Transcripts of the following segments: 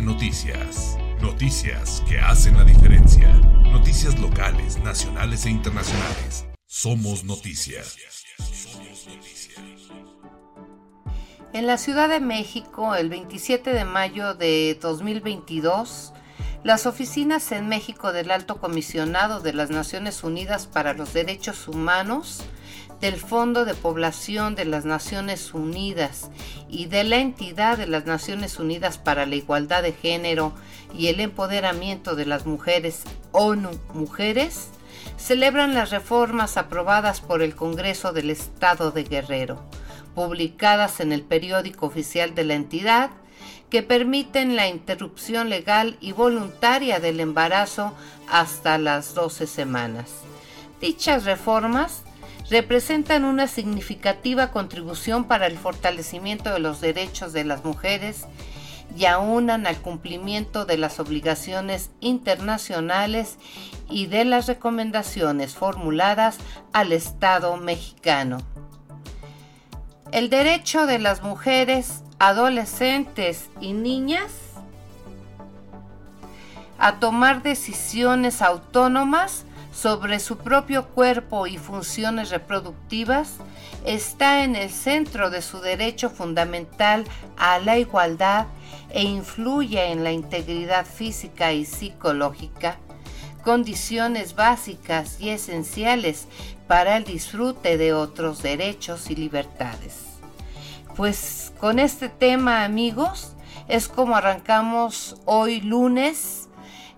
Noticias. Noticias que hacen la diferencia. Noticias locales, nacionales e internacionales. Somos noticias. En la Ciudad de México, el 27 de mayo de 2022, las oficinas en México del Alto Comisionado de las Naciones Unidas para los Derechos Humanos del Fondo de Población de las Naciones Unidas y de la entidad de las Naciones Unidas para la Igualdad de Género y el Empoderamiento de las Mujeres, ONU Mujeres, celebran las reformas aprobadas por el Congreso del Estado de Guerrero, publicadas en el periódico oficial de la entidad, que permiten la interrupción legal y voluntaria del embarazo hasta las 12 semanas. Dichas reformas representan una significativa contribución para el fortalecimiento de los derechos de las mujeres y aunan al cumplimiento de las obligaciones internacionales y de las recomendaciones formuladas al Estado mexicano. El derecho de las mujeres, adolescentes y niñas a tomar decisiones autónomas sobre su propio cuerpo y funciones reproductivas está en el centro de su derecho fundamental a la igualdad e influye en la integridad física y psicológica, condiciones básicas y esenciales para el disfrute de otros derechos y libertades. Pues con este tema amigos es como arrancamos hoy lunes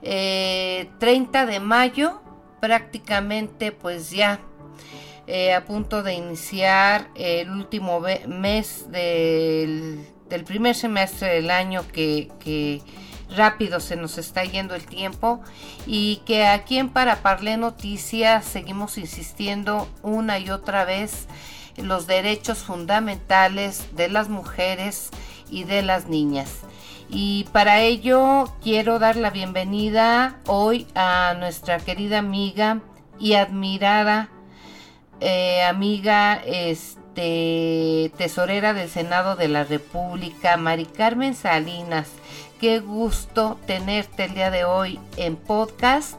30 eh, de mayo prácticamente pues ya eh, a punto de iniciar el último mes del, primer semestre del año que, rápido se nos está yendo el tiempo y que aquí en Paraparle Noticias seguimos insistiendo una y otra vez en los derechos fundamentales de las mujeres y de las niñas. Y para ello quiero dar la bienvenida hoy a nuestra querida amiga y admirada eh, amiga este, tesorera del Senado de la República, Mari Carmen Salinas. Qué gusto tenerte el día de hoy en podcast.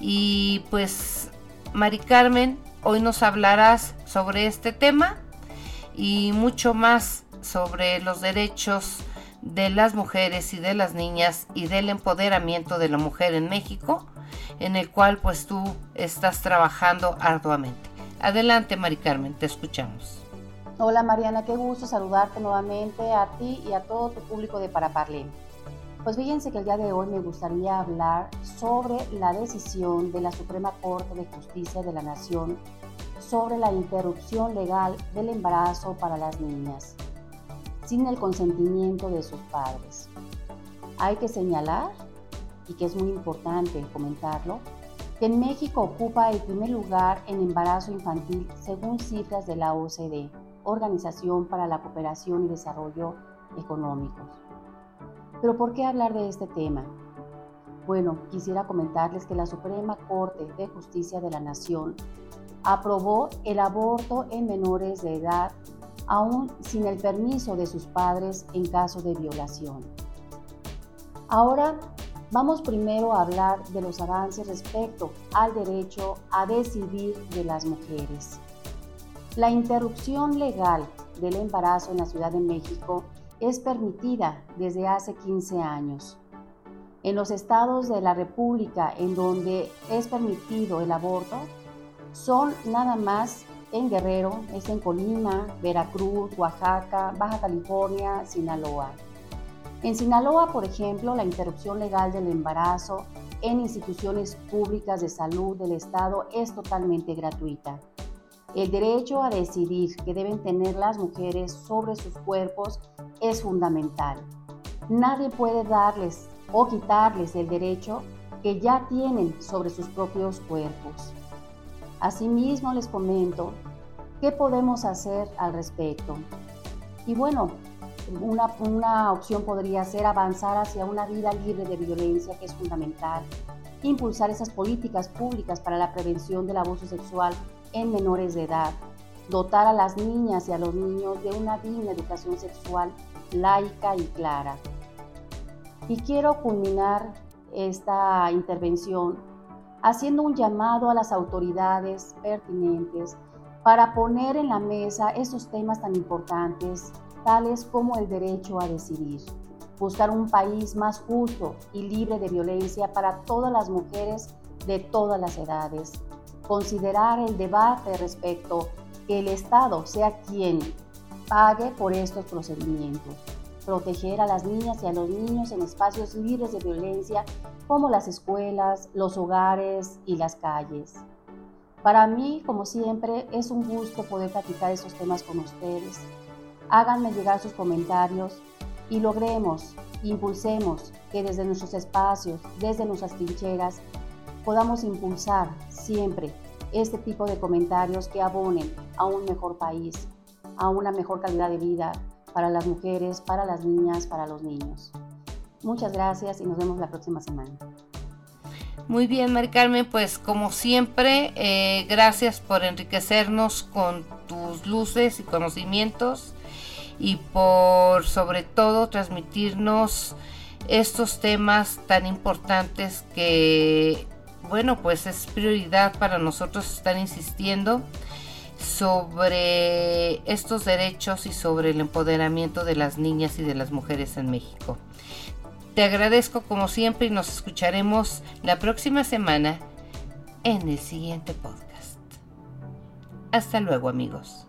Y pues, Mari Carmen, hoy nos hablarás sobre este tema y mucho más sobre los derechos de las mujeres y de las niñas y del empoderamiento de la mujer en México, en el cual pues tú estás trabajando arduamente. Adelante, Mari Carmen, te escuchamos. Hola Mariana, qué gusto saludarte nuevamente a ti y a todo tu público de Paraparlén. Pues fíjense que el día de hoy me gustaría hablar sobre la decisión de la Suprema Corte de Justicia de la Nación sobre la interrupción legal del embarazo para las niñas sin el consentimiento de sus padres. Hay que señalar, y que es muy importante comentarlo, que en México ocupa el primer lugar en embarazo infantil según cifras de la OCDE, Organización para la Cooperación y Desarrollo Económicos. Pero ¿por qué hablar de este tema? Bueno, quisiera comentarles que la Suprema Corte de Justicia de la Nación aprobó el aborto en menores de edad aún sin el permiso de sus padres en caso de violación. Ahora vamos primero a hablar de los avances respecto al derecho a decidir de las mujeres. La interrupción legal del embarazo en la Ciudad de México es permitida desde hace 15 años. En los estados de la República en donde es permitido el aborto, son nada más en Guerrero, es en Colima, Veracruz, Oaxaca, Baja California, Sinaloa. En Sinaloa, por ejemplo, la interrupción legal del embarazo en instituciones públicas de salud del Estado es totalmente gratuita. El derecho a decidir que deben tener las mujeres sobre sus cuerpos es fundamental. Nadie puede darles o quitarles el derecho que ya tienen sobre sus propios cuerpos. Asimismo, les comento qué podemos hacer al respecto. Y bueno, una, opción podría ser avanzar hacia una vida libre de violencia, que es fundamental. Impulsar esas políticas públicas para la prevención del abuso sexual en menores de edad. Dotar a las niñas y a los niños de una digna educación sexual laica y clara. Y quiero culminar esta intervención haciendo un llamado a las autoridades pertinentes para poner en la mesa esos temas tan importantes, tales como el derecho a decidir, buscar un país más justo y libre de violencia para todas las mujeres de todas las edades, considerar el debate respecto que el Estado sea quien pague por estos procedimientos, proteger a las niñas y a los niños en espacios libres de violencia como las escuelas, los hogares y las calles. Para mí, como siempre, es un gusto poder platicar esos temas con ustedes. Háganme llegar sus comentarios y logremos, impulsemos que desde nuestros espacios, desde nuestras trincheras, podamos impulsar siempre este tipo de comentarios que abonen a un mejor país, a una mejor calidad de vida para las mujeres, para las niñas, para los niños. Muchas gracias y nos vemos la próxima semana. Muy bien, Mari Carmen, pues como siempre, eh, gracias por enriquecernos con tus luces y conocimientos y por sobre todo transmitirnos estos temas tan importantes que, bueno, pues es prioridad para nosotros estar insistiendo sobre estos derechos y sobre el empoderamiento de las niñas y de las mujeres en México. Te agradezco como siempre y nos escucharemos la próxima semana en el siguiente podcast. Hasta luego amigos.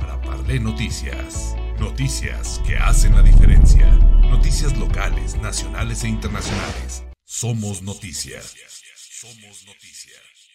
Para Parle Noticias, noticias que hacen la diferencia, noticias locales, nacionales e internacionales. Somos noticias. Somos noticias.